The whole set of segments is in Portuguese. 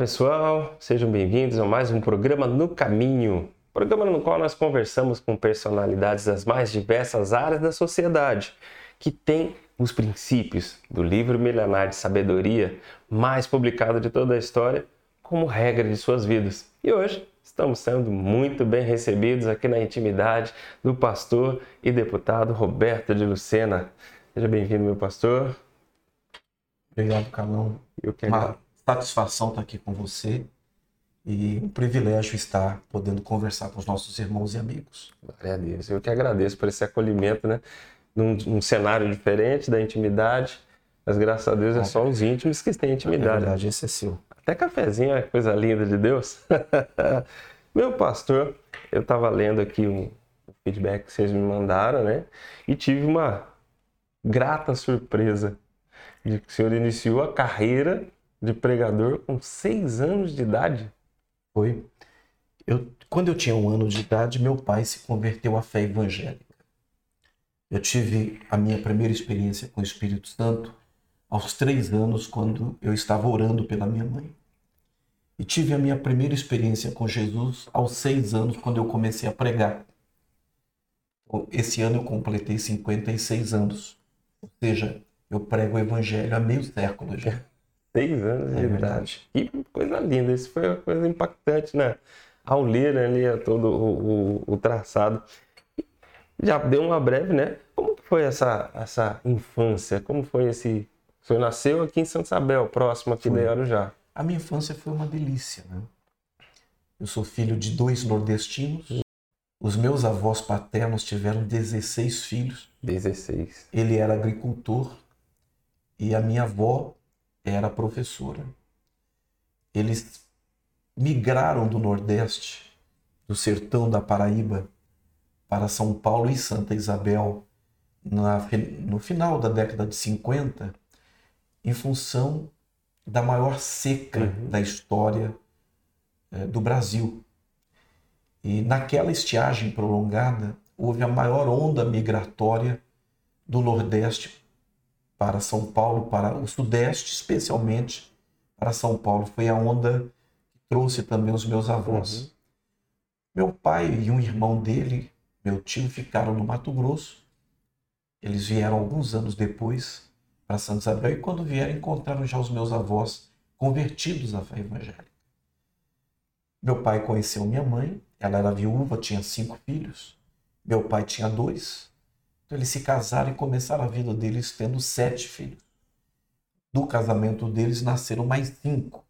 Pessoal, sejam bem-vindos a mais um programa No Caminho, programa no qual nós conversamos com personalidades das mais diversas áreas da sociedade, que têm os princípios do livro milenar de sabedoria mais publicado de toda a história como regra de suas vidas. E hoje estamos sendo muito bem recebidos aqui na intimidade do pastor e deputado Roberto de Lucena. Seja bem-vindo, meu pastor. Obrigado, Calão. Eu que Uma satisfação estar aqui com você e um privilégio estar podendo conversar com os nossos irmãos e amigos. Glória a Deus. Eu que agradeço por esse acolhimento, né? Num, num cenário diferente da intimidade, mas graças a Deus é só os íntimos que têm Na intimidade. verdade, esse é seu. Até cafezinho é coisa linda de Deus. Meu pastor, eu estava lendo aqui um feedback que vocês me mandaram, né? E tive uma grata surpresa de que o senhor iniciou a carreira de pregador com seis anos de idade. Foi. Eu, quando eu tinha um ano de idade, meu pai se converteu à fé evangélica. Eu tive a minha primeira experiência com o Espírito Santo aos três anos, quando eu estava orando pela minha mãe. E tive a minha primeira experiência com Jesus aos seis anos, quando eu comecei a pregar. Esse ano eu completei 56 anos. Ou seja, eu prego o Evangelho há meio século já. Seis anos de É idade. verdade. Que coisa linda. Isso foi uma coisa impactante, né? Ao ler ali todo o, o- o traçado. Já deu uma breve, né? Como foi essa, essa infância? Como foi esse... O senhor nasceu aqui em Santa Isabel, próximo aqui Foi. da Arujá. A minha infância foi uma delícia. Né? Eu sou filho de dois nordestinos. Os meus avós paternos tiveram 16 filhos. 16. Ele era agricultor e a minha avó era professora. Eles migraram do Nordeste, do sertão da Paraíba, para São Paulo e Santa Isabel na no final da década de 50, em função da maior seca Uhum. da história eh, do Brasil. E naquela estiagem prolongada, houve a maior onda migratória do Nordeste para São Paulo, para o Sudeste, especialmente para São Paulo. Foi a onda que trouxe também os meus avós. Uhum. Meu pai e um irmão dele, meu tio, ficaram no Mato Grosso. Eles vieram alguns anos depois para Santa Isabel e quando vieram encontraram já os meus avós convertidos à fé evangélica. Meu pai conheceu minha mãe, ela era viúva, tinha cinco filhos. Meu pai tinha dois. Então eles se casaram e começaram a vida deles tendo sete filhos. Do casamento deles nasceram mais cinco.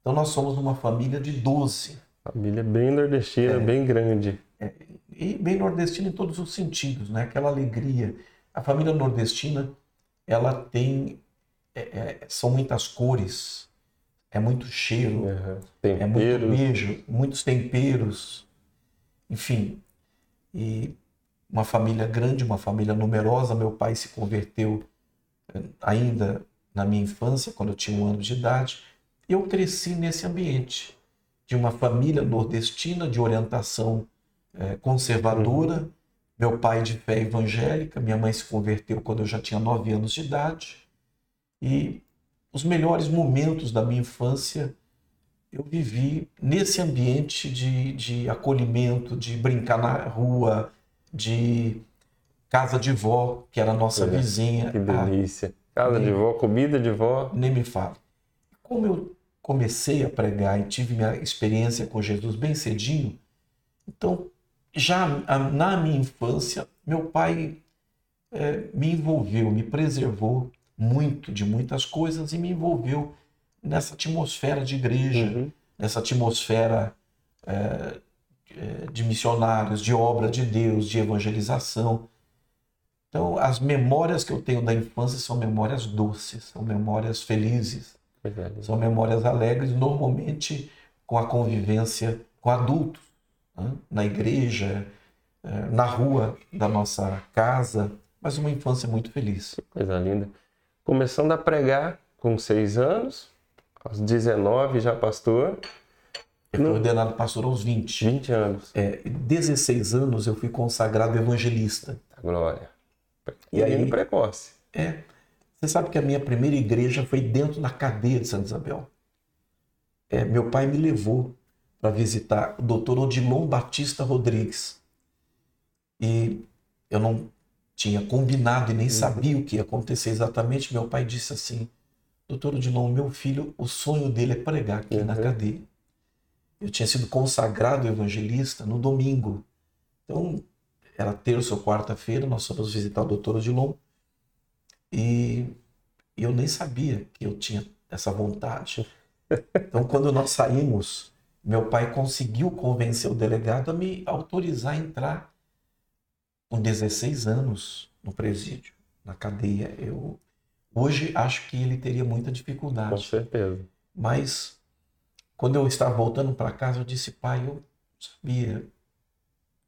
Então nós somos uma família de doze. Família bem nordestina, É. bem grande. e bem nordestina em todos os sentidos, né? Aquela alegria. A família nordestina, ela tem, é, é, são muitas cores, é muito cheiro, Uhum. é muito beijo, muitos temperos, enfim. E uma família grande, uma família numerosa. Meu pai se converteu eh, ainda na minha infância, quando eu tinha um ano de idade. Eu cresci nesse ambiente de uma família nordestina de orientação eh, conservadora. Meu pai de fé evangélica, minha mãe se converteu quando eu já tinha nove anos de idade. E os melhores momentos da minha infância eu vivi nesse ambiente de, de acolhimento, de brincar na rua, de casa de vó, que era a nossa É, vizinha. Que Ah, delícia. Casa de nem- vó, comida de vó. nem me fale. Como eu comecei a pregar e tive minha experiência com Jesus bem cedinho, então, já a- na minha infância, meu pai eh, me envolveu, me preservou muito de muitas coisas e me envolveu nessa atmosfera de igreja, Uhum. nessa atmosfera é, de missionários, de obra de Deus, de evangelização. Então, as memórias que eu tenho da infância são memórias doces, são memórias felizes, são memórias alegres, normalmente com a convivência com adultos, né? na igreja, é, na rua da nossa casa, mas uma infância muito feliz. Coisa linda. Começando a pregar com seis anos, aos 19 já pastor. Eu fui ordenado pastor aos 20. 20 anos. É, 16 anos eu fui consagrado evangelista. Glória. E aí, precoce. É. Você sabe que a minha primeira igreja foi dentro da cadeia de Santa Isabel. É, meu pai me levou para visitar o doutor Odilon Batista Rodrigues. E eu não tinha combinado e nem uhum. sabia o que ia acontecer exatamente. Meu pai disse assim: Doutor Odilon, meu filho, o sonho dele é pregar aqui uhum. na cadeia. Eu tinha sido consagrado evangelista no domingo. Então, era terça ou quarta-feira, nós fomos visitar o doutor Odilon. E eu nem sabia que eu tinha essa vontade. Então, quando nós saímos, meu pai conseguiu convencer o delegado a me autorizar a entrar com 16 anos no presídio, na cadeia. Eu hoje acho que ele teria muita dificuldade. Com certeza. Mas quando eu estava voltando para casa, eu disse, pai, eu sabia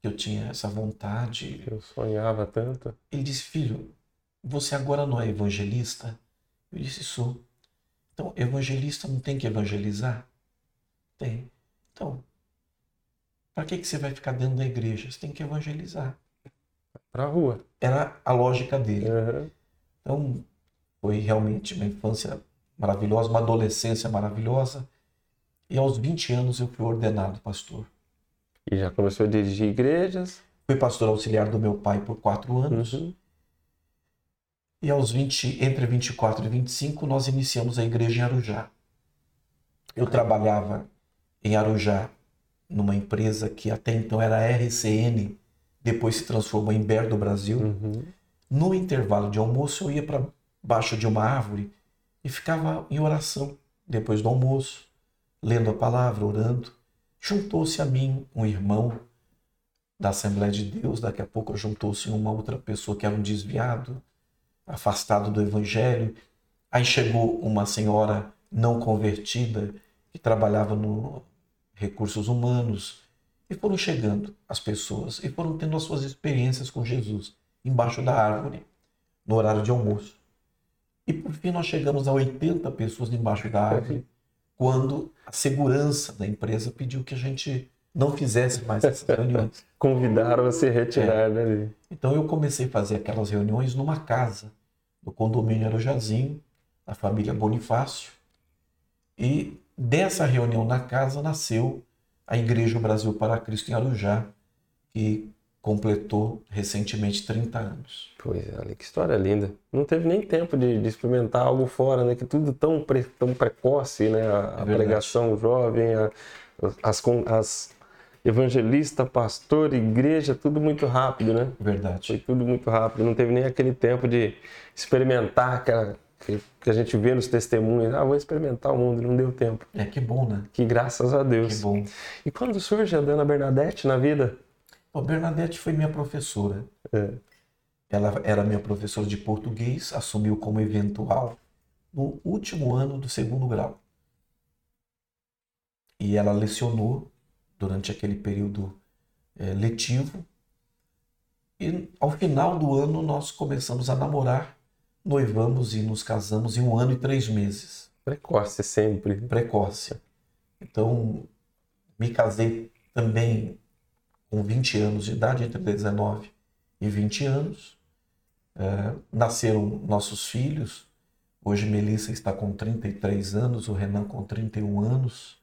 que eu tinha essa vontade. Eu sonhava tanto. Ele disse, filho, você agora não é evangelista? Eu disse, sou. Então, evangelista não tem que evangelizar? Tem. Então, para que, que você vai ficar dentro da igreja? Você tem que evangelizar. Para a rua. Era a lógica dele. Uhum. Então, foi realmente uma infância maravilhosa, uma adolescência maravilhosa. E aos 20 anos eu fui ordenado pastor. E já começou a dirigir igrejas? Fui pastor auxiliar do meu pai por quatro anos. Uhum. E aos 20, entre 24 e 25, nós iniciamos a igreja em Arujá. Eu trabalhava em Arujá, numa empresa que até então era RCN, depois se transformou em Ber do Brasil. Uhum. No intervalo de almoço, eu ia para baixo de uma árvore e ficava em oração depois do almoço, lendo a palavra, orando. Juntou-se a mim um irmão da Assembleia de Deus, daqui a pouco juntou-se uma outra pessoa que era um desviado, afastado do Evangelho. Aí chegou uma senhora não convertida que trabalhava no recursos humanos e foram chegando as pessoas e foram tendo as suas experiências com Jesus embaixo da árvore no horário de almoço. E por fim nós chegamos a 80 pessoas embaixo da árvore quando a segurança da empresa pediu que a gente não fizesse mais essas reuniões. Convidaram a se retirar é. dali. Então eu comecei a fazer aquelas reuniões numa casa, no condomínio Arojazinho, da família Bonifácio. E dessa reunião na casa nasceu a Igreja Brasil para Cristo em Arujá, que completou recentemente 30 anos. Pois é, olha que história linda. Não teve nem tempo de, de experimentar algo fora, né? Que tudo tão, pre, tão precoce, né? A, é a pregação jovem, a, as, as evangelista, pastor, igreja, tudo muito rápido, né? Verdade. Foi tudo muito rápido. Não teve nem aquele tempo de experimentar aquela que, a gente vê nos testemunhos. Ah, vou experimentar o mundo. Não deu tempo. É que bom, né? Que graças a Deus. Que bom. E quando surge a Dana Bernadette na vida? A Bernadette foi minha professora. É. Ela era minha professora de português, assumiu como eventual no último ano do segundo grau. E ela lecionou durante aquele período é, letivo. E ao final do ano nós começamos a namorar, noivamos e nos casamos em um ano e três meses. Precoce sempre. Precoce. Então, me casei também com 20 anos de idade, entre 19 e 20 anos. É, nasceram nossos filhos. Hoje Melissa está com 33 anos, o Renan com 31 anos.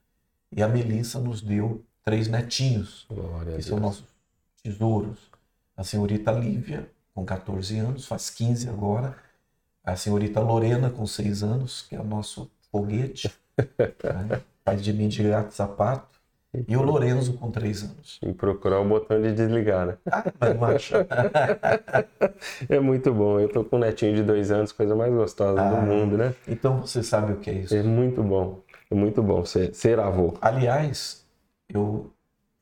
E a Melissa nos deu três netinhos, Glória que são nossos tesouros. A senhorita Lívia, com 14 anos, faz 15 agora. A senhorita Lorena, com 6 anos, que é o nosso foguete, né? faz de mim de gato sapato. E o Lorenzo com três anos. E procurar o botão de desligar, né? Ah, macho. é muito bom. Eu tô com um netinho de dois anos, coisa mais gostosa ah, do mundo, né? Então você sabe o que é isso. É muito bom. É muito bom ser, ser avô. Aliás, eu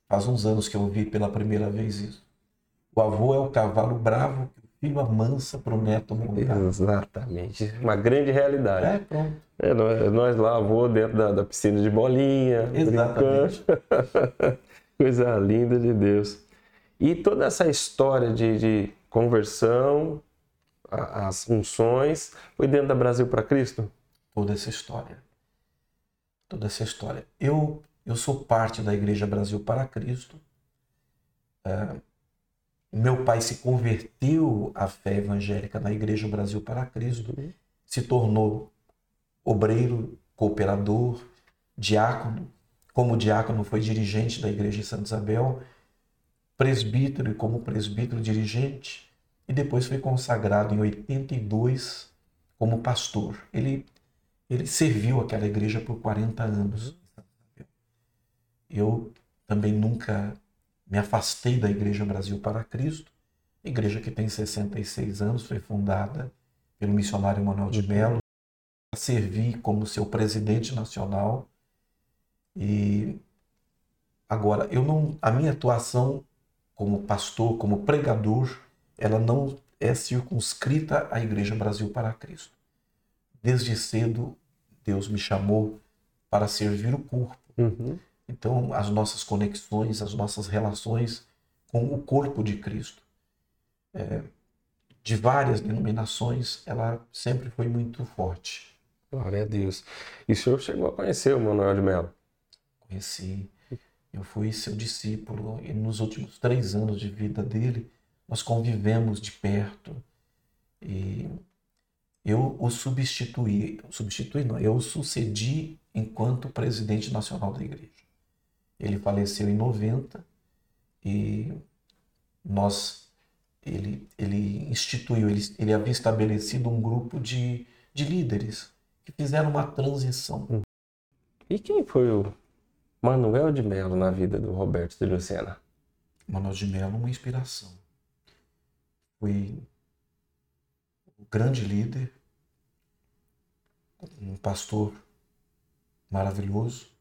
faz uns anos que eu vi pela primeira vez isso. O avô é o cavalo bravo que filho amansa para o neto montar. Exatamente. Uma grande realidade. É, pronto. É, nós, nós lá, avô dentro da, da piscina de bolinha, Exatamente. brincando. Coisa linda de Deus. E toda essa história de, de conversão, a- as funções, foi dentro da Brasil para Cristo? toda essa história. Toda essa história. Eu, eu sou parte da Igreja Brasil para Cristo. É, meu pai se converteu à fé evangélica na Igreja Brasil para Cristo, se tornou obreiro, cooperador, diácono. Como diácono, foi dirigente da Igreja de Santa Isabel, presbítero e como presbítero dirigente, e depois foi consagrado em 82 como pastor. Ele ele serviu aquela igreja por 40 anos. Eu também nunca me afastei da Igreja Brasil para Cristo, igreja que tem 66 anos, foi fundada pelo missionário Manuel de Mello. Servi como seu presidente nacional e agora eu não a minha atuação como pastor, como pregador, ela não é circunscrita à Igreja Brasil para Cristo. Desde cedo, Deus me chamou para servir o corpo. Uhum. Então, as nossas conexões, as nossas relações com o corpo de Cristo, é, de várias denominações, ela sempre foi muito forte. Glória a Deus. E o senhor chegou a conhecer o Manuel de Mello? Conheci, eu fui seu discípulo e nos últimos três anos de vida dele, nós convivemos de perto e eu o substituí, substituí não, eu o sucedi enquanto presidente nacional da igreja. Ele faleceu em 90 e nós ele, ele instituiu, ele, ele havia estabelecido um grupo de, de líderes que fizeram uma transição. E quem foi o Manuel de Mello na vida do Roberto de Lucena? Manuel de Mello, uma inspiração. Foi um grande líder, um pastor maravilhoso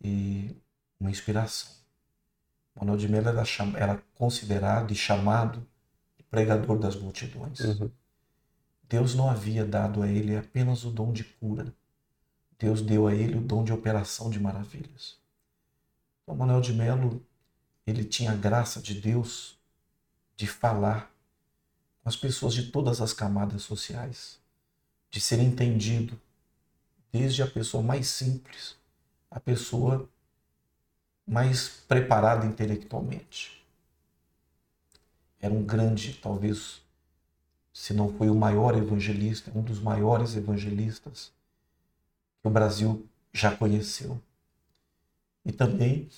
e uma inspiração. Manuel de Mello era, era considerado e chamado pregador das multidões. Uhum. Deus não havia dado a ele apenas o dom de cura. Deus deu a ele o dom de operação de maravilhas. Então, Manuel de Mello, ele tinha a graça de Deus de falar com as pessoas de todas as camadas sociais, de ser entendido, desde a pessoa mais simples à pessoa mais preparada intelectualmente. Era um grande, talvez, se não foi o maior evangelista, um dos maiores evangelistas que o Brasil já conheceu. E também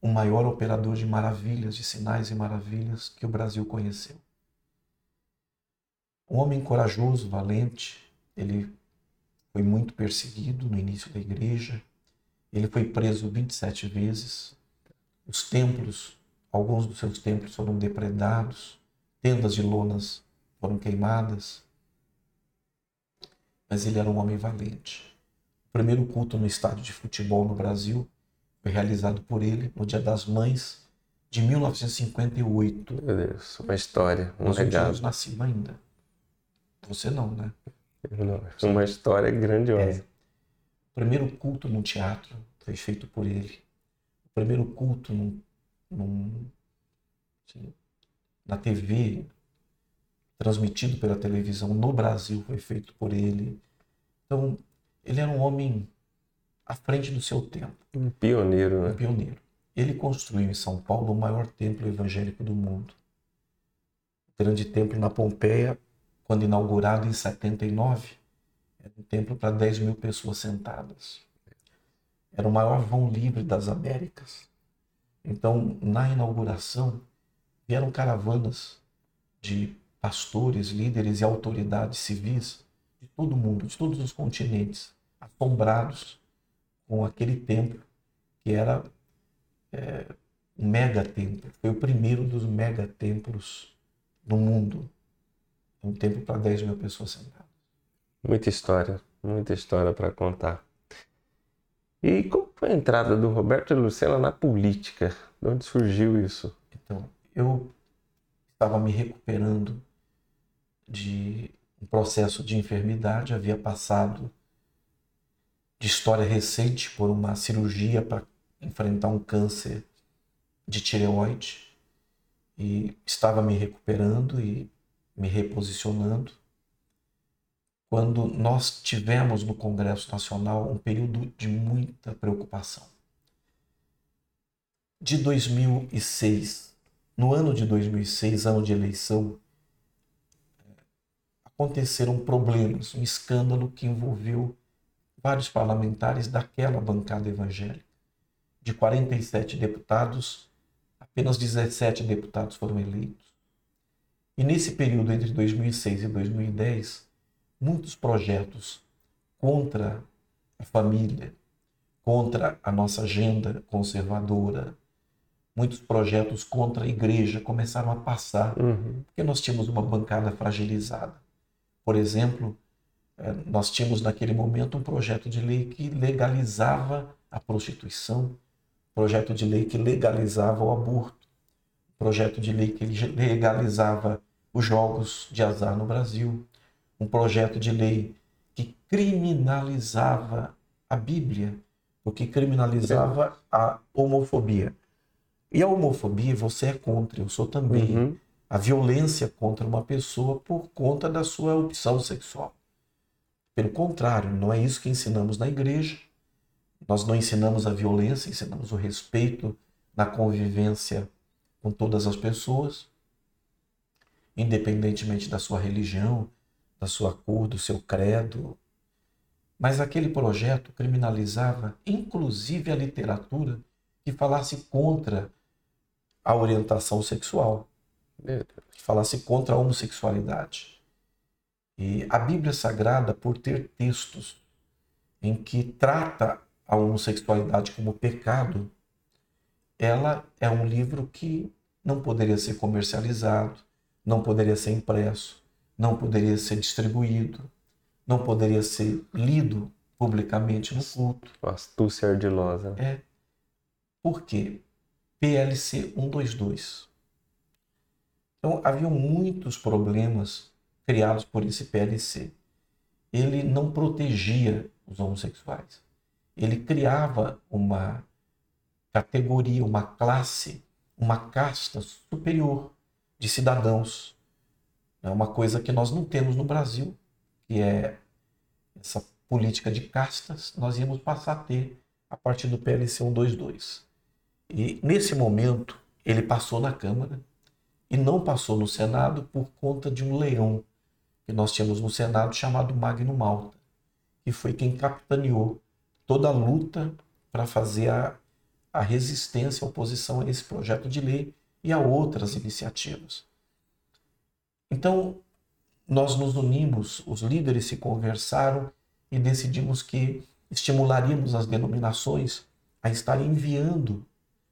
o maior operador de maravilhas, de sinais e maravilhas que o Brasil conheceu. Um homem corajoso, valente, ele foi muito perseguido no início da igreja, ele foi preso 27 vezes, os templos, alguns dos seus templos foram depredados, tendas de lonas foram queimadas, mas ele era um homem valente. O primeiro culto no estádio de futebol no Brasil foi realizado por ele no Dia das Mães de 1958. Meu Deus, uma história, um Nós não legado. nascido ainda. Você não, né? Uma história grandiosa. O primeiro culto no teatro foi feito por ele. O primeiro culto num, num- assim, na TV, transmitido pela televisão no Brasil, foi feito por ele. Então, ele era um homem à frente do seu tempo, Um pioneiro, um né? pioneiro. Ele construiu em São Paulo o maior templo evangélico do mundo. O grande templo na Pompeia, quando inaugurado em 79, era um templo para 10 mil pessoas sentadas. Era o maior vão livre das Américas. Então, na inauguração, vieram caravanas de pastores, líderes e autoridades civis de todo mundo, de todos os continentes, assombrados com aquele templo que era é, um mega templo. Foi o primeiro dos mega templos do mundo. Um templo para 10 mil pessoas sentadas. Muita história, muita história para contar. E como foi a entrada do Roberto e Lucena na política? De onde surgiu isso? Então, eu estava me recuperando de um processo de enfermidade, havia passado de história recente por uma cirurgia para enfrentar um câncer de tireoide e estava me recuperando e me reposicionando. Quando nós tivemos no Congresso Nacional um período de muita preocupação. De 2006, no ano de 2006, ano de eleição, aconteceram problemas, um escândalo que envolveu vários parlamentares daquela bancada evangélica. De 47 deputados, apenas 17 deputados foram eleitos. E nesse período entre 2006 e 2010, muitos projetos contra a família, contra a nossa agenda conservadora, muitos projetos contra a igreja começaram a passar, uhum. porque nós tínhamos uma bancada fragilizada. Por exemplo, eh, nós tínhamos naquele momento um projeto de lei que legalizava a prostituição, projeto de lei que legalizava o aborto, projeto de lei que legalizava os jogos de azar no Brasil, um projeto de lei que criminalizava a Bíblia, porque criminalizava a homofobia. E a homofobia você é contra, eu sou também. Uhum. A violência contra uma pessoa por conta da sua opção sexual. Pelo contrário, não é isso que ensinamos na igreja. Nós não ensinamos a violência, ensinamos o respeito na convivência com todas as pessoas, independentemente da sua religião, da sua cor, do seu credo. Mas aquele projeto criminalizava inclusive a literatura que falasse contra a orientação sexual, que falasse contra a homossexualidade. E a Bíblia Sagrada, por ter textos em que trata a homossexualidade como pecado, ela é um livro que não poderia ser comercializado, não poderia ser impresso, não poderia ser distribuído, não poderia ser lido publicamente no culto. Astúcia ardilosa. É. Por quê? PLC 122. Então, haviam muitos problemas criados por esse PLC. Ele não protegia os homossexuais ele criava uma categoria, uma classe, uma casta superior de cidadãos. É uma coisa que nós não temos no Brasil, que é essa política de castas, nós íamos passar a ter a partir do PLC 122. E nesse momento, ele passou na Câmara e não passou no Senado por conta de um leão que nós tínhamos no Senado chamado Magno Malta, que foi quem capitaneou toda a luta para fazer a, a resistência, a oposição a esse projeto de lei e a outras iniciativas. Então, nós nos unimos, os líderes se conversaram e decidimos que estimularíamos as denominações a estar enviando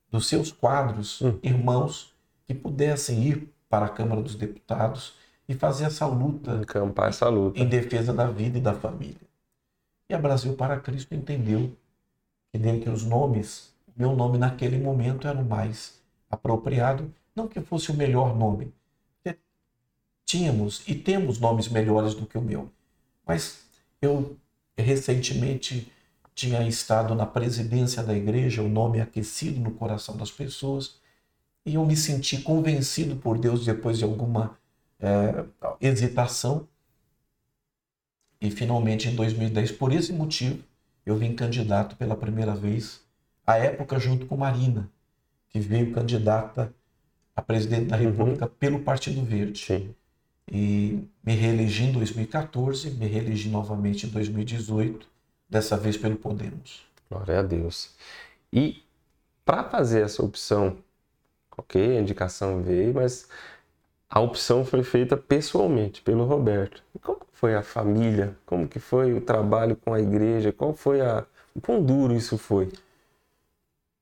dos seus quadros hum. irmãos que pudessem ir para a Câmara dos Deputados e fazer essa luta, encampar essa luta em defesa da vida e da família. E a Brasil para Cristo entendeu que dentre os nomes, meu nome naquele momento era o mais apropriado, não que fosse o melhor nome. Tínhamos e temos nomes melhores do que o meu. Mas eu recentemente tinha estado na presidência da igreja, o nome aquecido no coração das pessoas, e eu me senti convencido por Deus depois de alguma é, hesitação e finalmente em 2010, por esse motivo, eu vim candidato pela primeira vez, à época junto com Marina, que veio candidata a presidente da uhum. República uhum. pelo Partido Verde. Sim. E me reelegi em 2014, me reelegi novamente em 2018, dessa vez pelo Podemos. Glória a Deus. E para fazer essa opção, ok, a indicação veio, mas a opção foi feita pessoalmente pelo Roberto. E como foi a família? Como que foi o trabalho com a igreja? Qual foi a o quão duro isso foi?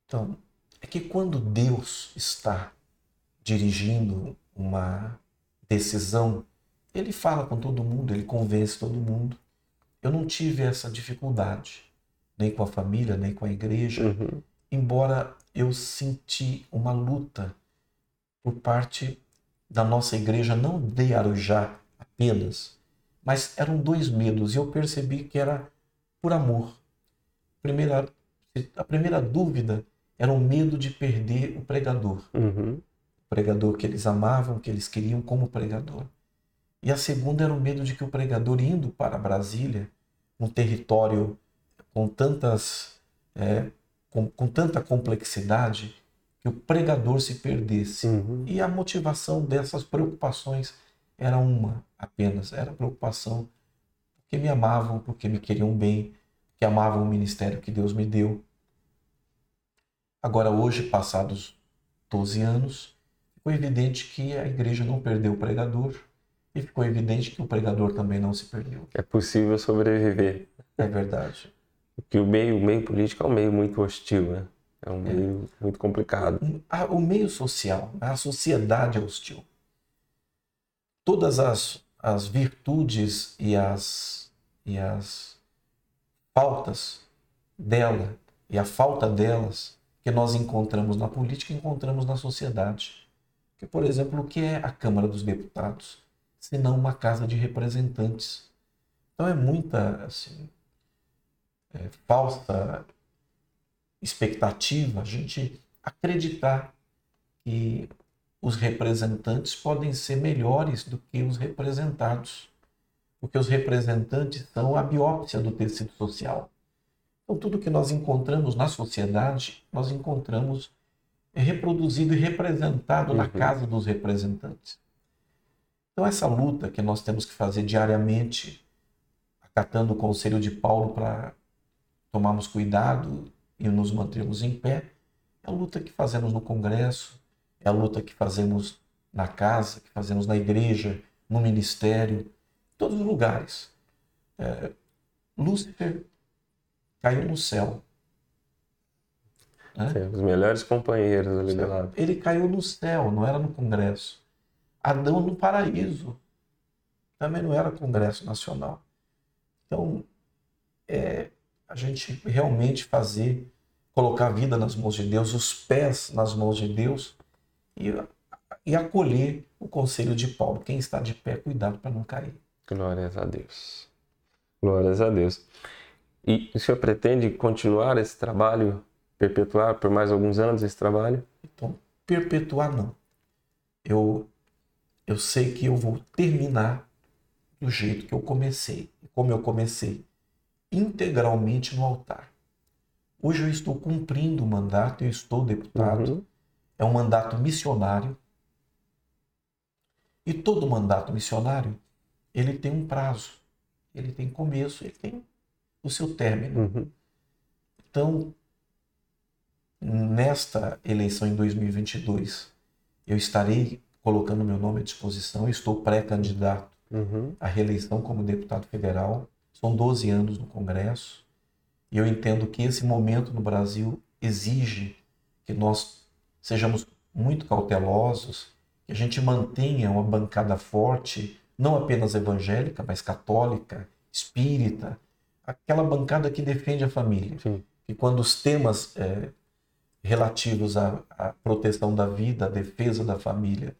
Então, é que quando Deus está dirigindo uma decisão, ele fala com todo mundo, ele convence todo mundo. Eu não tive essa dificuldade nem com a família, nem com a igreja, Uhum. embora eu senti uma luta por parte da nossa igreja, não de Arujá apenas, mas eram dois medos e eu percebi que era por amor. Primeira, a primeira dúvida era o medo de perder o pregador, Uhum. Pregador que eles amavam, que eles queriam como pregador. E a segunda era o medo de que o pregador indo para Brasília, um território com tantas é, com, com tanta complexidade, que o pregador se perdesse. Uhum. E a motivação dessas preocupações era uma apenas, era a preocupação porque me amavam, porque me queriam bem, que amavam o ministério que Deus me deu. Agora, hoje, passados 12 anos, ficou evidente que a igreja não perdeu o pregador e ficou evidente que o pregador também não se perdeu. É possível sobreviver. É verdade. Porque o meio, o meio político é um meio muito hostil, né? É um meio muito complicado. O meio social, a sociedade é hostil. Todas as, as virtudes e as, e as faltas dela e a falta delas que nós encontramos na política, encontramos na sociedade. Que, por exemplo, o que é a Câmara dos Deputados, se não uma casa de representantes? Então é muita assim, é, falsa expectativa a gente acreditar que os representantes podem ser melhores do que os representados, porque os representantes são a biópsia do tecido social. Então, tudo que nós encontramos na sociedade, nós encontramos reproduzido e representado na Uhum. casa dos representantes. Então, essa luta que nós temos que fazer diariamente, acatando o conselho de Paulo para tomarmos cuidado e nos mantermos em pé, é a luta que fazemos no Congresso, é a luta que fazemos na casa, que fazemos na igreja, no ministério, em todos os lugares. É, Lúcifer caiu no céu. Os melhores companheiros ali do lado. Ele caiu no céu, não era no Congresso. Adão no paraíso. Também não era Congresso Nacional. Então, é a gente realmente fazer, colocar a vida nas mãos de Deus, os pés nas mãos de Deus e, e acolher o conselho de Paulo. Quem está de pé, cuidado para não cair. Glórias a Deus. Glórias a Deus. E o senhor pretende continuar esse trabalho, perpetuar por mais alguns anos esse trabalho? Então, perpetuar não. Eu, eu sei que eu vou terminar do jeito que eu comecei. Como eu comecei, integralmente no altar. Hoje eu estou cumprindo o mandato, eu estou deputado. Uhum. É um mandato missionário. E todo mandato missionário, ele tem um prazo. Ele tem começo, ele tem o seu término. Uhum. Então, nesta eleição em 2022, eu estarei colocando meu nome à disposição. Estou pré-candidato Uhum. à reeleição como deputado federal. São 12 anos no Congresso. E eu entendo que esse momento no Brasil exige que nós sejamos muito cautelosos, que a gente mantenha uma bancada forte, não apenas evangélica, mas católica, espírita, aquela bancada que defende a família Sim. que quando os temas eh, relativos à, à proteção da vida, à defesa da família,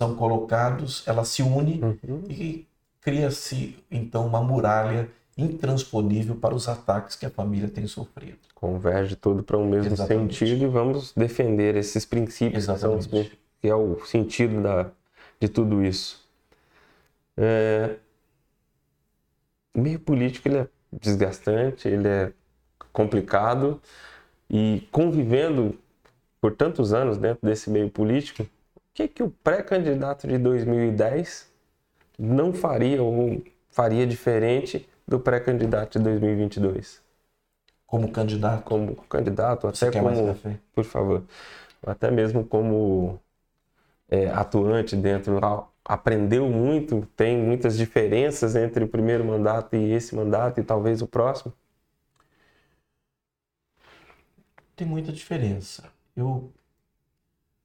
são colocados, ela se une Uhum. e cria-se então uma muralha intransponível para os ataques que a família tem sofrido. Converge tudo para um mesmo Exatamente. sentido e vamos defender esses princípios que, são os, Exatamente. que é o sentido da, de tudo isso. É, o meio político ele é desgastante, ele é complicado e convivendo por tantos anos dentro desse meio político, o que, que o pré-candidato de 2010 não faria ou faria diferente do pré-candidato de 2022? Como candidato, Como candidato, até como, por favor, até mesmo como é, atuante dentro, aprendeu muito, tem muitas diferenças entre o primeiro mandato e esse mandato e talvez o próximo. Tem muita diferença. Eu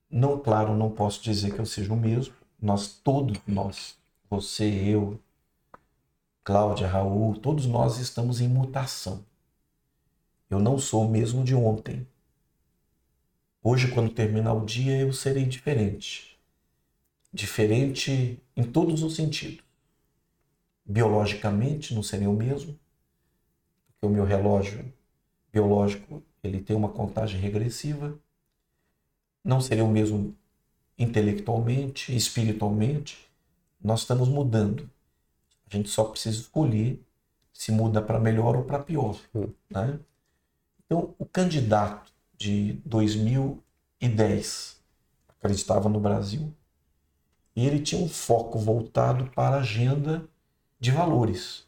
não, claro, não posso dizer que eu seja o mesmo. Nós todos nós, você, eu, Cláudia, Raul, todos nós estamos em mutação. Eu não sou o mesmo de ontem. Hoje, quando terminar o dia, eu serei diferente. Diferente em todos os sentidos. Biologicamente, não serei o mesmo, porque o meu relógio biológico ele tem uma contagem regressiva. Não serei o mesmo intelectualmente, espiritualmente. Nós estamos mudando. A gente só precisa escolher se muda para melhor ou para pior. Né? Então, o candidato de 2010 acreditava no Brasil e ele tinha um foco voltado para a agenda de valores.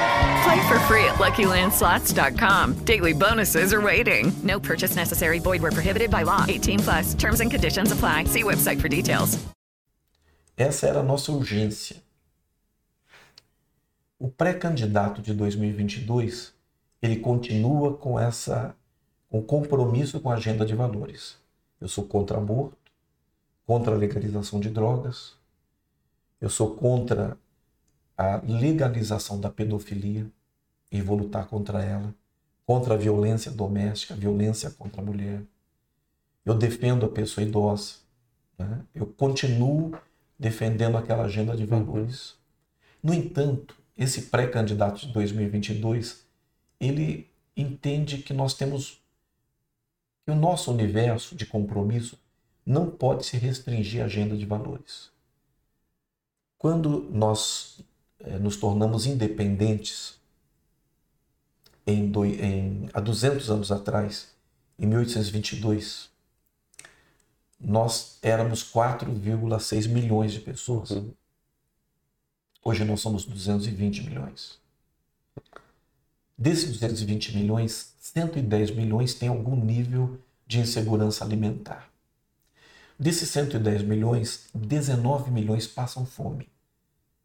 Play for free at LuckyLandSlots.com. Daily bonuses are waiting. No purchase necessary. Void where prohibited by law. 18 plus. Terms and conditions apply. See website for details. Essa era a nossa urgência. O pré-candidato de 2022, ele continua com essa com compromisso com a agenda de valores. Eu sou contra aborto, contra a legalização de drogas, eu sou contra a legalização da pedofilia e vou lutar contra ela, contra a violência doméstica, a violência contra a mulher. Eu defendo a pessoa idosa. Né? Eu continuo defendendo aquela agenda de valores. No entanto, esse pré-candidato de 2022, ele entende que nós temos que o nosso universo de compromisso não pode se restringir à agenda de valores. Quando nós nos tornamos independentes em, do, em, há 200 anos atrás, em 1822, nós éramos 4,6 milhões de pessoas. Uhum. Hoje nós somos 220 milhões. Desses 220 milhões, 110 milhões têm algum nível de insegurança alimentar. Desses 110 milhões, 19 milhões passam fome.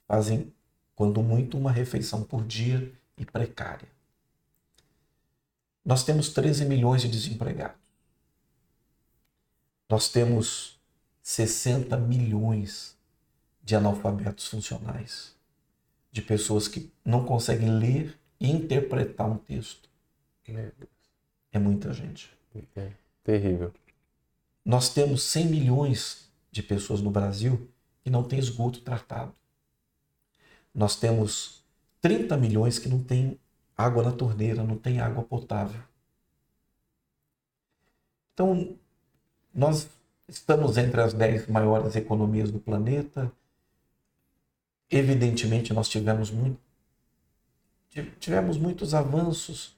Fazem, quando muito, uma refeição por dia e precária. Nós temos 13 milhões de desempregados. Nós temos 60 milhões de analfabetos funcionais, de pessoas que não conseguem ler e interpretar um texto. É muita gente. É terrível. Nós temos 100 milhões de pessoas no Brasil que não têm esgoto tratado. Nós temos 30 milhões que não têm água na torneira, não tem água potável. Então, nós estamos entre as 10 maiores economias do planeta. Evidentemente, nós tivemos, muito, tivemos muitos avanços.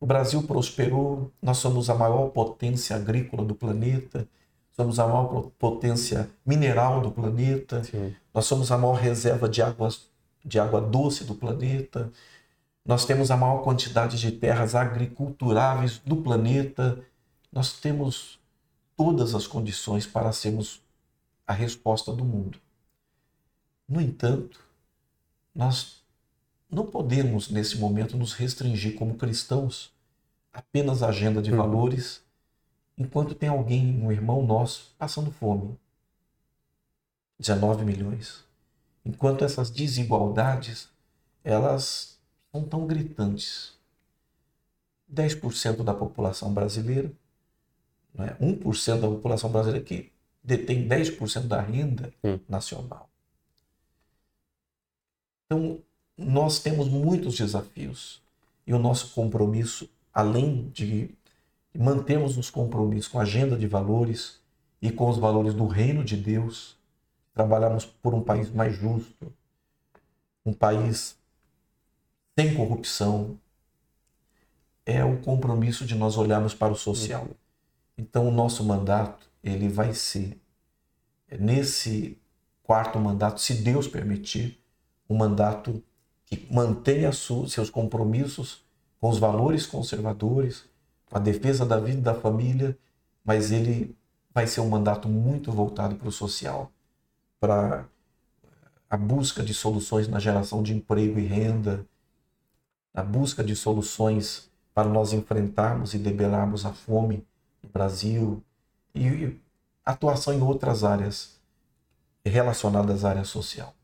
O Brasil prosperou, nós somos a maior potência agrícola do planeta, somos a maior potência mineral do planeta, Sim. nós somos a maior reserva de, águas, de água doce do planeta, nós temos a maior quantidade de terras agriculturáveis do planeta, nós temos todas as condições para sermos a resposta do mundo. No entanto, nós não podemos, nesse momento, nos restringir como cristãos apenas à agenda de uhum. valores, enquanto tem alguém, um irmão nosso, passando fome. 19 milhões. Enquanto essas desigualdades, elas são tão gritantes. 10% da população brasileira né? 1% da população brasileira que detém 10% da renda hum. nacional. Então, nós temos muitos desafios e o nosso compromisso, além de mantermos os compromissos com a agenda de valores e com os valores do reino de Deus, trabalharmos por um país mais justo, um país sem corrupção, é o compromisso de nós olharmos para o social. Então, o nosso mandato, ele vai ser, nesse quarto mandato, se Deus permitir, um mandato que mantenha seus compromissos com os valores conservadores, com a defesa da vida e da família, mas ele vai ser um mandato muito voltado para o social, para a busca de soluções na geração de emprego e renda, a busca de soluções para nós enfrentarmos e debelarmos a fome no Brasil e atuação em outras áreas relacionadas à área social.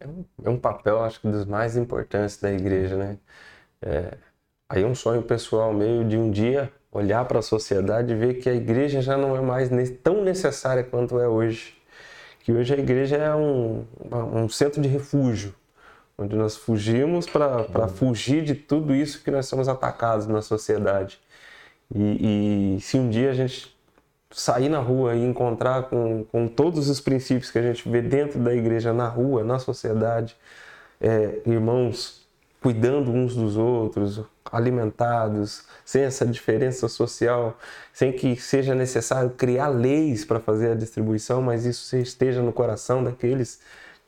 É um, é um papel, acho que, dos mais importantes da igreja, né? É, aí um sonho pessoal meio de um dia olhar para a sociedade e ver que a igreja já não é mais tão necessária quanto é hoje. Que hoje a igreja é um, um centro de refúgio, onde nós fugimos para fugir de tudo isso que nós somos atacados na sociedade. E, e, se um dia a gente sair na rua e encontrar com, com todos os princípios que a gente vê dentro da igreja, na rua, na sociedade, é, irmãos cuidando uns dos outros, alimentados, sem essa diferença social, sem que seja necessário criar leis para fazer a distribuição, mas isso esteja no coração daqueles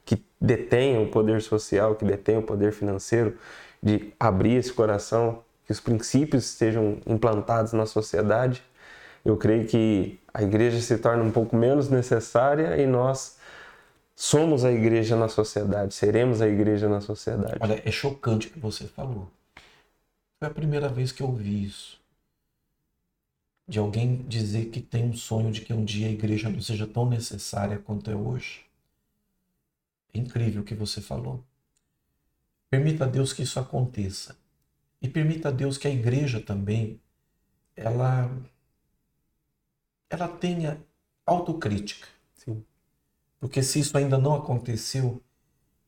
que detêm o poder social, que detêm o poder financeiro, de abrir esse coração, que os princípios estejam implantados na sociedade. Eu creio que a igreja se torna um pouco menos necessária e nós somos a igreja na sociedade, seremos a igreja na sociedade. Olha, é chocante o que você falou. Foi a primeira vez que eu ouvi isso. De alguém dizer que tem um sonho de que um dia a igreja não seja tão necessária quanto é hoje. É incrível o que você falou. Permita a Deus que isso aconteça. E permita a Deus que a igreja também ela ela tenha autocrítica. Porque se isso ainda não aconteceu,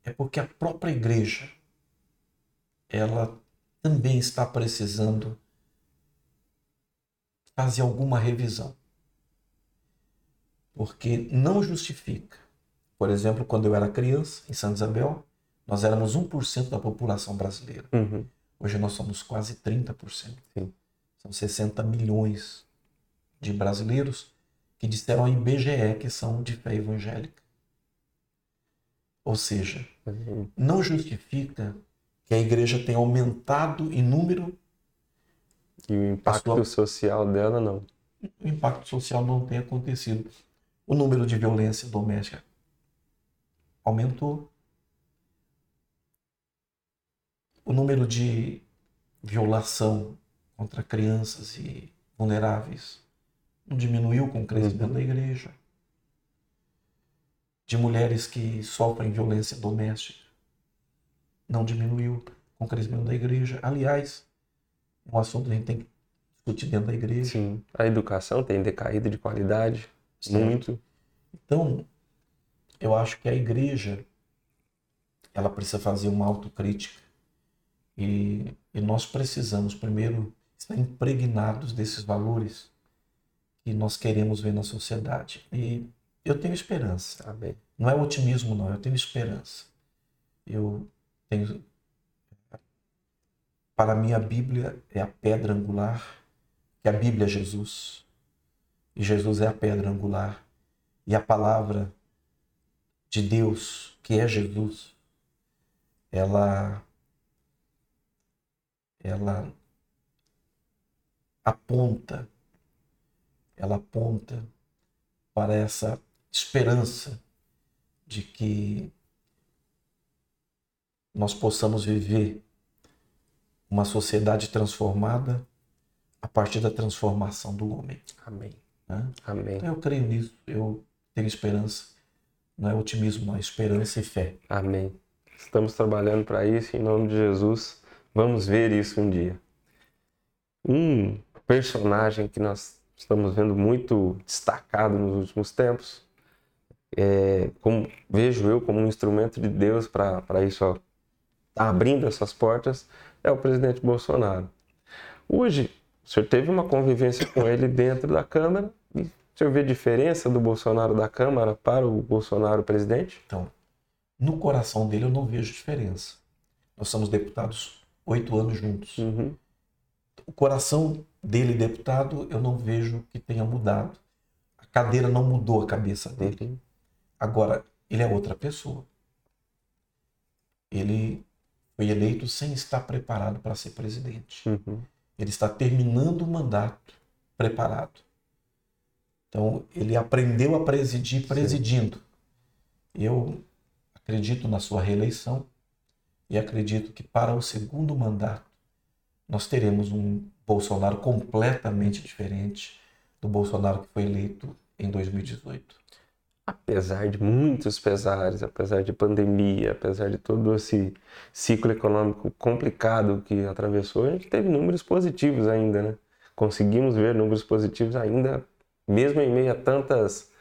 é porque a própria igreja ela também está precisando fazer alguma revisão. Porque não justifica. Por exemplo, quando eu era criança, em Santa Isabel, nós éramos 1% da população brasileira. Uhum. Hoje nós somos quase 30%. Sim. São 60 milhões de brasileiros que disseram ao IBGE que são de fé evangélica. Ou seja, uhum. não justifica que a igreja tenha aumentado em número. E o impacto sua... social dela não. O impacto social não tem acontecido. O número de violência doméstica aumentou. O número de violação contra crianças e vulneráveis não diminuiu com o crescimento uhum. da igreja. De mulheres que sofrem violência doméstica não diminuiu com o crescimento da igreja. Aliás, um assunto que a gente tem que discutir dentro da igreja. Sim, a educação tem decaído de qualidade muito. Então, eu acho que a igreja ela precisa fazer uma autocrítica e, e nós precisamos primeiro estar impregnados desses valores que nós queremos ver na sociedade. E eu tenho esperança. Amém. Não é otimismo, não, eu tenho esperança. Eu tenho. Para mim, a Bíblia é a pedra angular, que a Bíblia é Jesus. E Jesus é a pedra angular. E a palavra de Deus, que é Jesus, ela ela aponta ela aponta para essa esperança de que nós possamos viver uma sociedade transformada a partir da transformação do homem. Amém. Né? Amém. Então eu creio nisso, eu tenho esperança. Não é otimismo, não é esperança e fé. Amém. Estamos trabalhando para isso em nome de Jesus. Vamos ver isso um dia. Um personagem que nós estamos vendo muito destacado nos últimos tempos, é, como, vejo eu como um instrumento de Deus para isso, ó, tá abrindo essas portas, é o presidente Bolsonaro. Hoje, o senhor teve uma convivência com ele dentro da Câmara e O senhor vê diferença do Bolsonaro da Câmara para o Bolsonaro presidente? Então, no coração dele eu não vejo diferença. Nós somos deputados oito anos juntos. Uhum. O coração dele, deputado, eu não vejo que tenha mudado. A cadeira não mudou a cabeça dele. Uhum. Agora, ele é outra pessoa. Ele foi eleito sem estar preparado para ser presidente. Uhum. Ele está terminando o mandato preparado. Então, ele aprendeu a presidir presidindo. Eu acredito na sua reeleição e acredito que para o segundo mandato nós teremos um Bolsonaro completamente diferente do Bolsonaro que foi eleito em 2018. Apesar de muitos pesares, apesar de pandemia, apesar de todo esse ciclo econômico complicado que atravessou, a gente teve números positivos ainda, né? Conseguimos ver números positivos ainda, mesmo em meio a tantas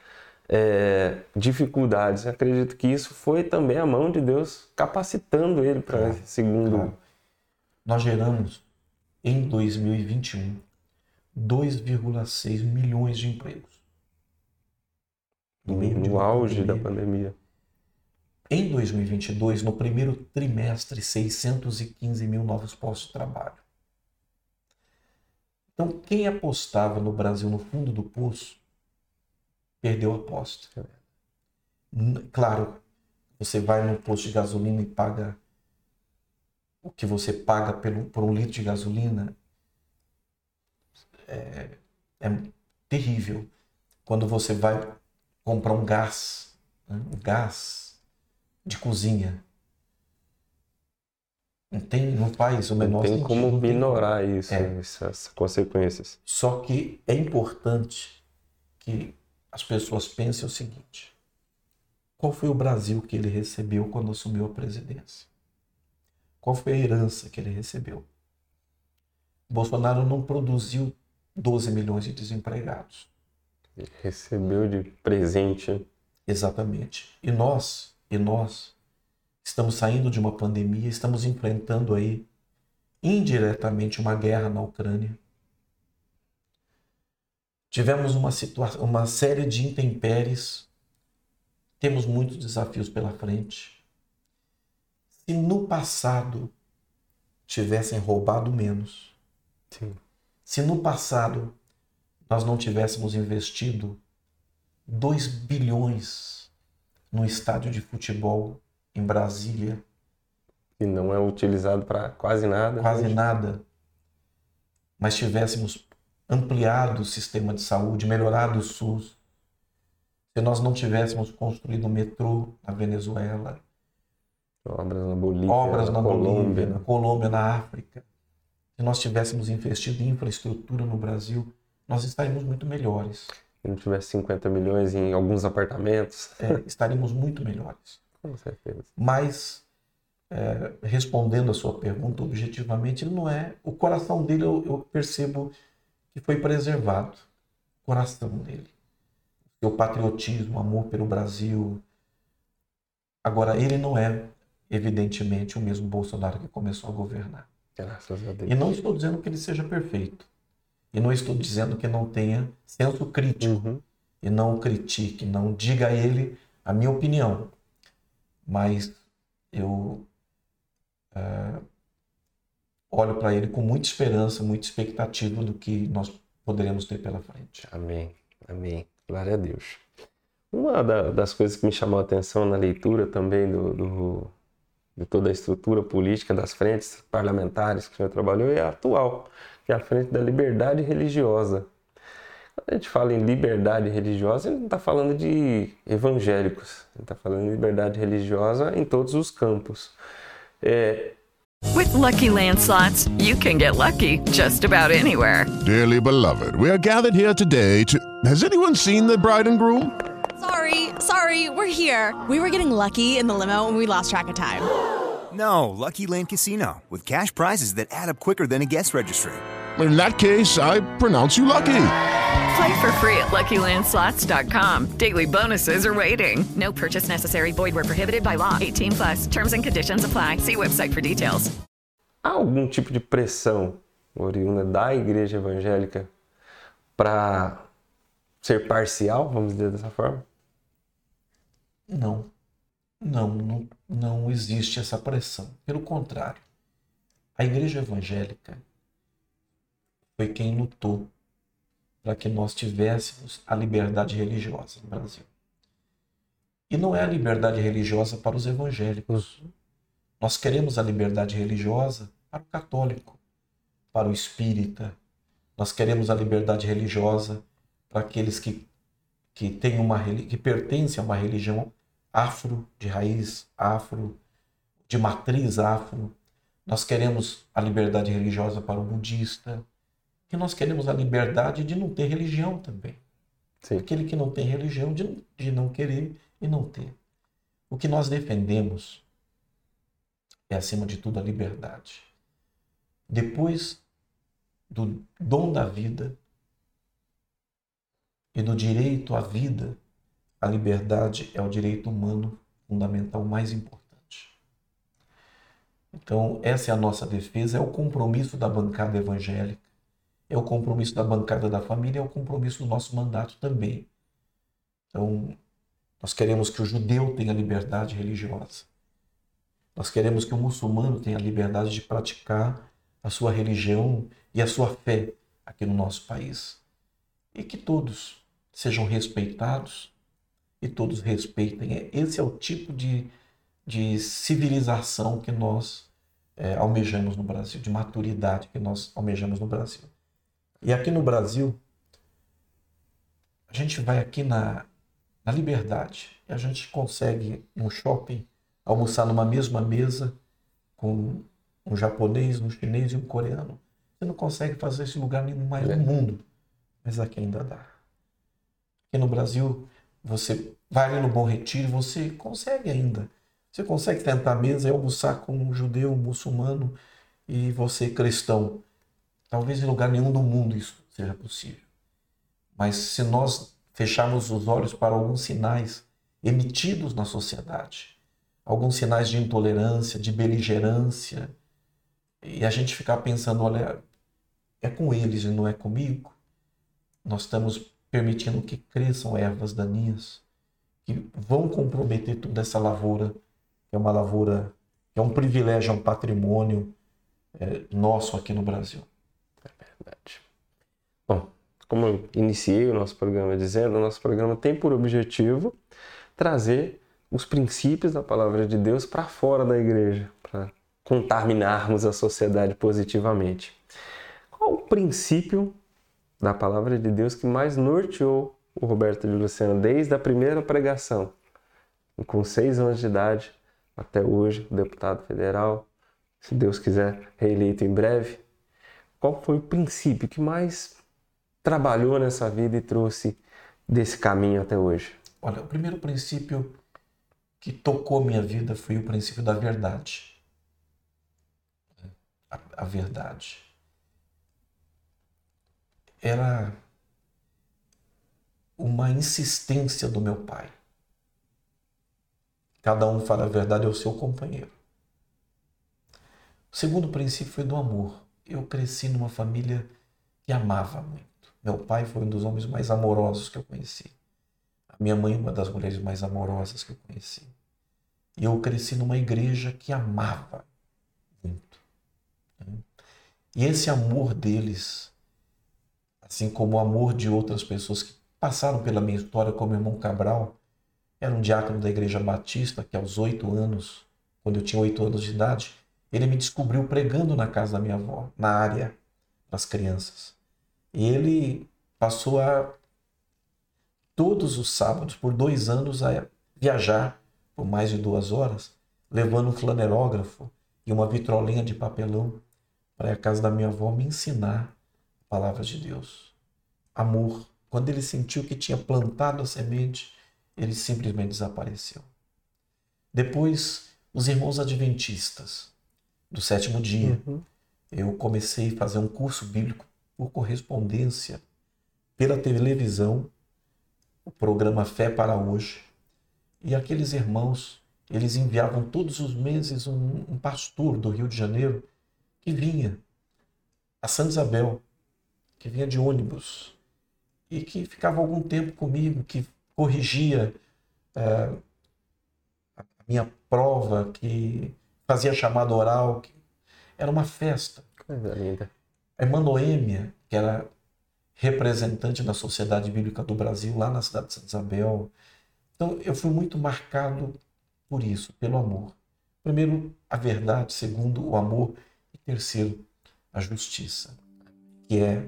é, dificuldades. Acredito que isso foi também a mão de Deus capacitando ele para esse segundo. Nós geramos em 2021 2,6 milhões de empregos. No, no auge da pandemia. Em 2022, no primeiro trimestre, 615 mil novos postos de trabalho. Então, quem apostava no Brasil no fundo do poço, perdeu a aposta. Claro, você vai no posto de gasolina e paga o que você paga pelo, por um litro de gasolina é, é terrível. Quando você vai comprar um gás, né? um gás de cozinha, não tem, não faz o menor não tem sentido. como não tem minorar isso, É. essas consequências. Só que é importante que as pessoas pensem o seguinte: qual foi o Brasil que ele recebeu quando assumiu a presidência? Qual foi a herança que ele recebeu? Bolsonaro não produziu 12 milhões de desempregados. Recebeu de presente. Exatamente. E nós, e nós estamos saindo de uma pandemia, estamos enfrentando aí indiretamente uma guerra na Ucrânia. Tivemos uma situação, uma série de intempéries. Temos muitos desafios pela frente. Se no passado tivessem roubado menos, Sim. se no passado nós não tivéssemos investido 2 bilhões no estádio de futebol em Brasília, E não é utilizado para quase nada. quase hoje. nada, mas tivéssemos ampliado o sistema de saúde, melhorado o SUS, se nós não tivéssemos construído o metrô na Venezuela, Obras na Bolívia, obras na Colômbia. Bolívia, na Colômbia, na África, se nós tivéssemos investido em infraestrutura no Brasil, nós estaríamos muito melhores. Se não tivesse 50 milhões em alguns apartamentos. É, estaríamos muito melhores. Com certeza. Mas, é, respondendo a sua pergunta objetivamente, ele não é. O coração dele eu, eu percebo que foi preservado. O coração dele. O patriotismo, amor pelo Brasil. Agora, ele não é, evidentemente, o mesmo Bolsonaro que começou a governar. Graças a Deus. E não estou dizendo que ele seja perfeito. E não estou dizendo que não tenha senso crítico. Uhum. E não critique, não diga a ele a minha opinião. Mas eu eh, olho para ele com muita esperança, muita expectativa do que nós poderemos ter pela frente. Amém. Amém. Glória a Deus. Uma da- das coisas que me chamou a atenção na leitura também do, do- de toda a estrutura política das frentes parlamentares que o senhor trabalhou é a atual, que é a frente da liberdade religiosa. Quando a gente fala em liberdade religiosa, ele não está falando de evangélicos, ele está falando de liberdade religiosa em todos os campos. É, With Lucky Land slots, you can get lucky just about anywhere. Dearly beloved, we are gathered here today to. Has anyone seen the bride and groom? Sorry, sorry, we're here. We were getting lucky in the limo and we lost track of time. No, Lucky Land Casino, with cash prizes that add up quicker than a guest registry. In that case, I pronounce you lucky. Play for free at LuckyLandSlots.com. Daily bonuses are waiting. No purchase necessary. Void where prohibited by law. 18 plus. Terms and conditions apply. See website for details. há algum tipo de pressão oriunda da igreja evangélica para ser parcial, vamos dizer dessa forma? Não. Não, não, não existe essa pressão. Pelo contrário, a igreja evangélica foi quem lutou para que nós tivéssemos a liberdade religiosa no Brasil. E não é a liberdade religiosa para os evangélicos. Nós queremos a liberdade religiosa para o católico, para o espírita. Nós queremos a liberdade religiosa para aqueles que, que, têm uma, que pertencem a uma religião afro, de raiz afro, de matriz afro. Nós queremos a liberdade religiosa para o budista. E nós queremos a liberdade de não ter religião também. Sim. Aquele que não tem religião, de, de não querer e não ter. O que nós defendemos é, acima de tudo, a liberdade. Depois do dom da vida e do direito à vida, a liberdade é o direito humano fundamental mais importante. Então, essa é a nossa defesa, é o compromisso da bancada evangélica, é o compromisso da bancada da família, é o compromisso do nosso mandato também. Então, nós queremos que o judeu tenha liberdade religiosa. Nós queremos que o muçulmano tenha liberdade de praticar a sua religião e a sua fé aqui no nosso país. E que todos sejam respeitados e todos respeitem. Esse é o tipo de, de civilização que nós é, almejamos no Brasil, de maturidade que nós almejamos no Brasil. E aqui no Brasil, a gente vai aqui na, na liberdade e a gente consegue, no shopping, almoçar numa mesma mesa com um japonês, um chinês e um coreano. Você não consegue fazer esse lugar nenhum mais no mundo, mas aqui ainda dá. Aqui no Brasil, você vai ali no Bom Retiro, você consegue ainda. Você consegue sentar à mesa e almoçar com um judeu, um muçulmano e você cristão. Talvez em lugar nenhum do mundo isso seja possível. Mas se nós fecharmos os olhos para alguns sinais emitidos na sociedade, alguns sinais de intolerância, de beligerância, e a gente ficar pensando, olha, é com eles e não é comigo, nós estamos permitindo que cresçam ervas daninhas que vão comprometer toda essa lavoura, que é uma lavoura, que é um privilégio, é um patrimônio é, nosso aqui no Brasil. É verdade. Bom, como eu iniciei o nosso programa dizendo, o nosso programa tem por objetivo trazer os princípios da palavra de Deus para fora da igreja, para contaminarmos a sociedade positivamente. Qual o princípio da palavra de Deus que mais norteou o Roberto de Luciano desde a primeira pregação, com seis anos de idade até hoje, deputado federal, se Deus quiser, reeleito em breve. Qual foi o princípio que mais trabalhou nessa vida e trouxe desse caminho até hoje? Olha, o primeiro princípio que tocou minha vida foi o princípio da verdade. A, a verdade era uma insistência do meu pai. Cada um fala a verdade ao seu companheiro. O segundo princípio foi do amor. Eu cresci numa família que amava muito. Meu pai foi um dos homens mais amorosos que eu conheci. A minha mãe, uma das mulheres mais amorosas que eu conheci. E eu cresci numa igreja que amava muito. E esse amor deles assim como o amor de outras pessoas que passaram pela minha história, como o irmão Cabral, era um diácono da Igreja Batista, que aos oito anos, quando eu tinha oito anos de idade, ele me descobriu pregando na casa da minha avó, na área das crianças. E ele passou a todos os sábados, por dois anos, a viajar por mais de duas horas, levando um flanerógrafo e uma vitrolinha de papelão para a casa da minha avó me ensinar palavra de Deus. Amor. Quando ele sentiu que tinha plantado a semente, ele simplesmente desapareceu. Depois, os irmãos adventistas do sétimo dia. Uhum. Eu comecei a fazer um curso bíblico por correspondência pela televisão, o programa Fé para Hoje. E aqueles irmãos, eles enviavam todos os meses um, um pastor do Rio de Janeiro que vinha a Santa Isabel que vinha de ônibus e que ficava algum tempo comigo, que corrigia é, a minha prova, que fazia chamada oral. Que era uma festa. Coisa linda. A irmã Noêmia, que era representante da Sociedade Bíblica do Brasil, lá na cidade de Santa Isabel. Então, eu fui muito marcado por isso, pelo amor. Primeiro, a verdade. Segundo, o amor. E terceiro, a justiça, que é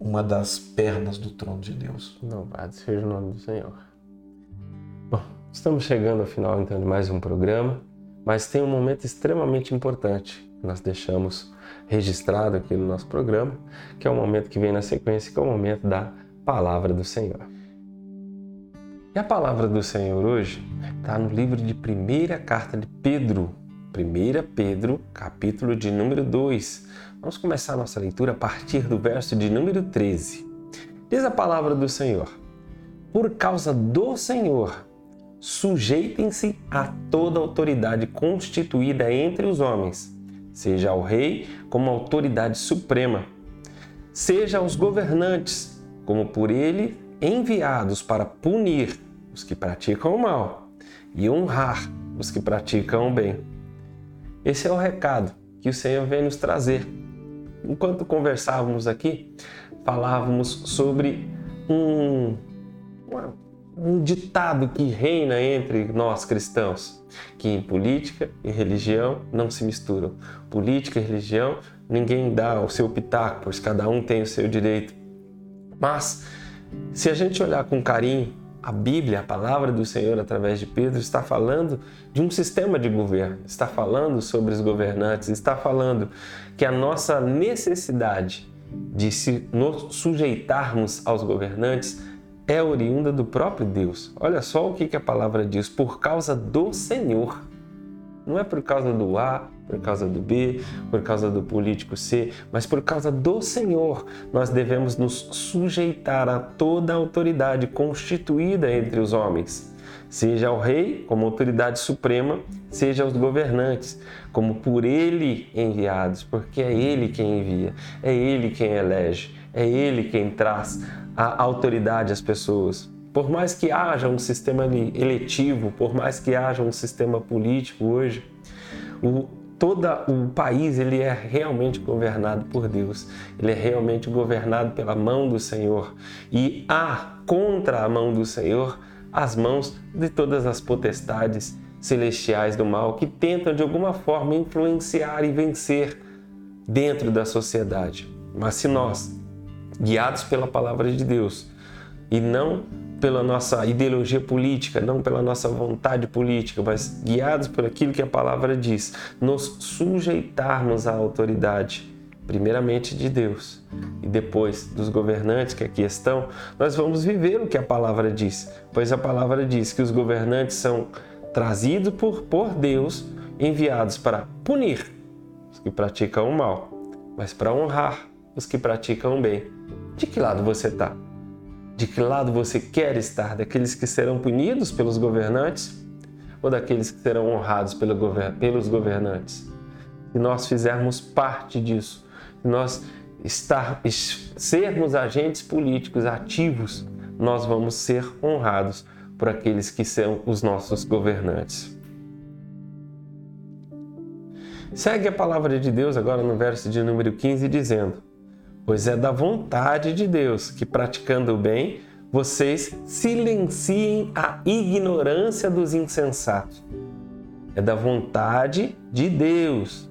uma das pernas do trono de Deus. Louvado seja o nome do Senhor. Bom, estamos chegando ao final então de mais um programa, mas tem um momento extremamente importante que nós deixamos registrado aqui no nosso programa, que é o momento que vem na sequência, que é o momento da palavra do Senhor. E a palavra do Senhor hoje está no livro de primeira carta de Pedro, 1 Pedro, capítulo de número 2. Vamos começar a nossa leitura a partir do verso de número 13. Diz a palavra do Senhor: Por causa do Senhor, sujeitem-se a toda autoridade constituída entre os homens, seja ao rei como autoridade suprema, seja aos governantes como por ele enviados para punir os que praticam o mal e honrar os que praticam o bem. Esse é o recado que o Senhor vem nos trazer. Enquanto conversávamos aqui, falávamos sobre um, um ditado que reina entre nós cristãos, que em política e religião não se misturam. Política e religião, ninguém dá o seu pitaco, pois cada um tem o seu direito. Mas se a gente olhar com carinho a Bíblia, a palavra do Senhor através de Pedro, está falando de um sistema de governo, está falando sobre os governantes, está falando que a nossa necessidade de se nos sujeitarmos aos governantes é oriunda do próprio Deus. Olha só o que a palavra diz: por causa do Senhor. Não é por causa do A, por causa do B, por causa do político C, mas por causa do Senhor. Nós devemos nos sujeitar a toda a autoridade constituída entre os homens, seja ao rei como autoridade suprema, seja aos governantes como por ele enviados, porque é ele quem envia, é ele quem elege, é ele quem traz a autoridade às pessoas. Por mais que haja um sistema eletivo, por mais que haja um sistema político hoje, o, todo o país ele é realmente governado por Deus. Ele é realmente governado pela mão do Senhor. E há contra a mão do Senhor as mãos de todas as potestades celestiais do mal que tentam de alguma forma influenciar e vencer dentro da sociedade. Mas se nós, guiados pela palavra de Deus e não pela nossa ideologia política, não pela nossa vontade política, mas guiados por aquilo que a palavra diz, nos sujeitarmos à autoridade, primeiramente de Deus e depois dos governantes que aqui estão, nós vamos viver o que a palavra diz, pois a palavra diz que os governantes são trazidos por, por Deus, enviados para punir os que praticam o mal, mas para honrar os que praticam o bem. De que lado você está? De que lado você quer estar? Daqueles que serão punidos pelos governantes ou daqueles que serão honrados pelos governantes? Se nós fizermos parte disso, se nós estar, sermos agentes políticos ativos, nós vamos ser honrados por aqueles que são os nossos governantes. Segue a palavra de Deus agora no verso de número 15, dizendo: pois é da vontade de Deus que, praticando o bem, vocês silenciem a ignorância dos insensatos. É da vontade de Deus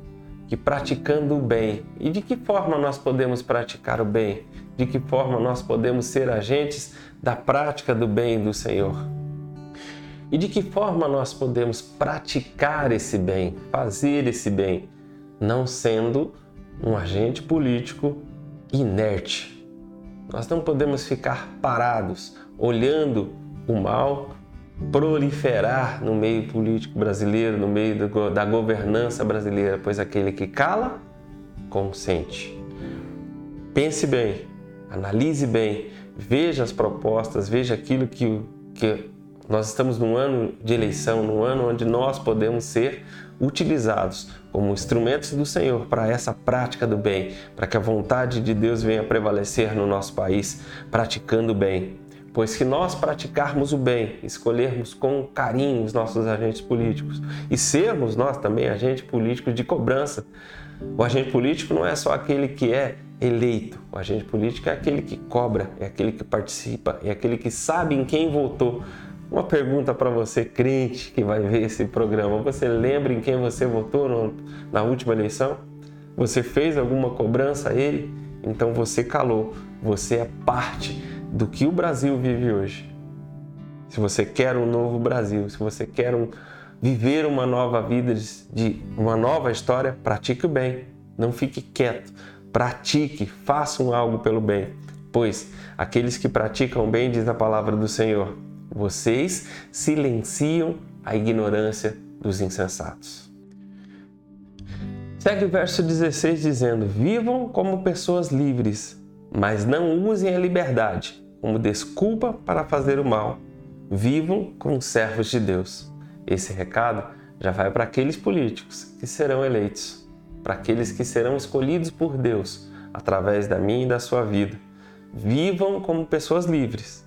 que, praticando o bem, e de que forma nós podemos praticar o bem? De que forma nós podemos ser agentes da prática do bem do Senhor? E de que forma nós podemos praticar esse bem, fazer esse bem, não sendo um agente político inerte. Nós não podemos ficar parados olhando o mal proliferar no meio político brasileiro, no meio da governança brasileira, pois aquele que cala, consente. Pense bem, analise bem, veja as propostas, veja aquilo que, que nós estamos num ano de eleição, num ano onde nós podemos ser utilizados como instrumentos do Senhor para essa prática do bem, para que a vontade de Deus venha prevalecer no nosso país, praticando o bem. Pois se nós praticarmos o bem, escolhermos com carinho os nossos agentes políticos e sermos nós também agentes políticos de cobrança, o agente político não é só aquele que é eleito, o agente político é aquele que cobra, é aquele que participa, é aquele que sabe em quem votou. Uma pergunta para você, crente, que vai ver esse programa: você lembra em quem você votou no, na última eleição? Você fez alguma cobrança a ele? Então você calou, você é parte do que o Brasil vive hoje. Se você quer um novo Brasil, se você quer um, viver uma nova vida, de uma nova história, pratique o bem. Não fique quieto. Pratique, façam algo pelo bem. Pois aqueles que praticam bem, diz a palavra do Senhor, vocês silenciam a ignorância dos insensatos. Segue o verso 16 dizendo: Vivam como pessoas livres, mas não usem a liberdade como desculpa para fazer o mal. Vivam como servos de Deus. Esse recado já vai para aqueles políticos que serão eleitos, para aqueles que serão escolhidos por Deus através da minha e da sua vida. Vivam como pessoas livres,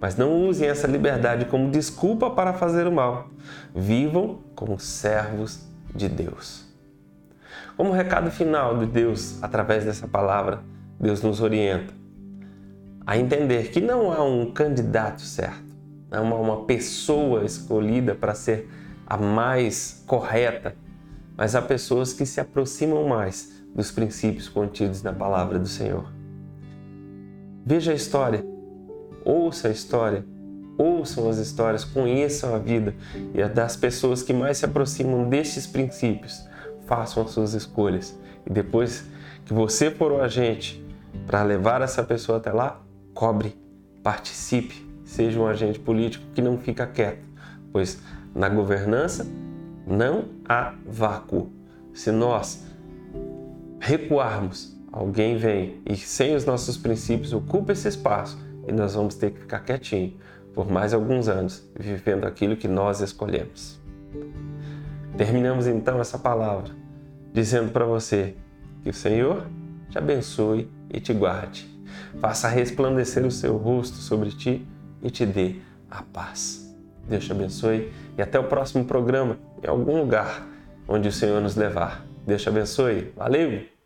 mas não usem essa liberdade como desculpa para fazer o mal. Vivam como servos de Deus. Como recado final de Deus, através dessa palavra, Deus nos orienta a entender que não há um candidato certo, há uma pessoa escolhida para ser a mais correta, mas há pessoas que se aproximam mais dos princípios contidos na palavra do Senhor. Veja a história, ouça a história, ouçam as histórias, conheçam a vida e a das pessoas que mais se aproximam destes princípios. Façam as suas escolhas e depois que você for o agente para levar essa pessoa até lá, cobre, participe, seja um agente político que não fica quieto, pois na governança não há vácuo. Se nós recuarmos, alguém vem e sem os nossos princípios ocupa esse espaço e nós vamos ter que ficar quietinho por mais alguns anos, vivendo aquilo que nós escolhemos. Terminamos então essa palavra dizendo para você que o Senhor te abençoe e te guarde faça resplandecer o seu rosto sobre ti e te dê a paz. Deus te abençoe e até o próximo programa, em algum lugar onde o Senhor nos levar. Deus te abençoe. Valeu!